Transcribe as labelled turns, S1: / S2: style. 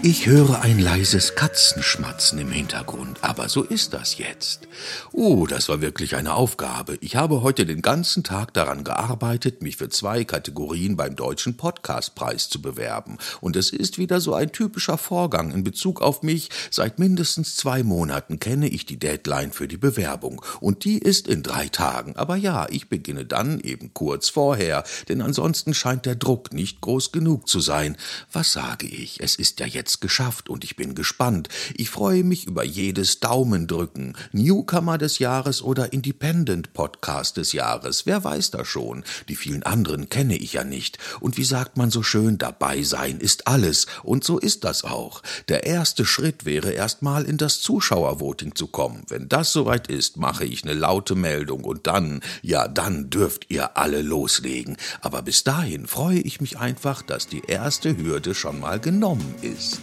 S1: Ich höre ein leises Katzenschmatzen im Hintergrund, aber so ist das jetzt. Oh, das war wirklich eine Aufgabe. Ich habe heute den ganzen Tag daran gearbeitet, mich für zwei Kategorien beim Deutschen Podcastpreis zu bewerben. Und es ist wieder so ein typischer Vorgang in Bezug auf mich. Seit mindestens zwei Monaten kenne ich die Deadline für die Bewerbung. Und die ist in drei Tagen. Aber ja, ich beginne dann eben kurz vorher, denn ansonsten scheint der Druck nicht groß genug zu sein. Was sage ich? Es ist ja jetzt jetzt geschafft und ich bin gespannt. Ich freue mich über jedes Daumendrücken, Newcomer des Jahres oder Independent Podcast des Jahres. Wer weiß das schon? Die vielen anderen kenne ich ja nicht. Und wie sagt man so schön, dabei sein ist alles. Und so ist das auch. Der erste Schritt wäre erstmal in das Zuschauervoting zu kommen. Wenn das soweit ist, mache ich eine laute Meldung und dann, ja, dann dürft ihr alle loslegen. Aber bis dahin freue ich mich einfach, dass die erste Hürde schon mal genommen ist.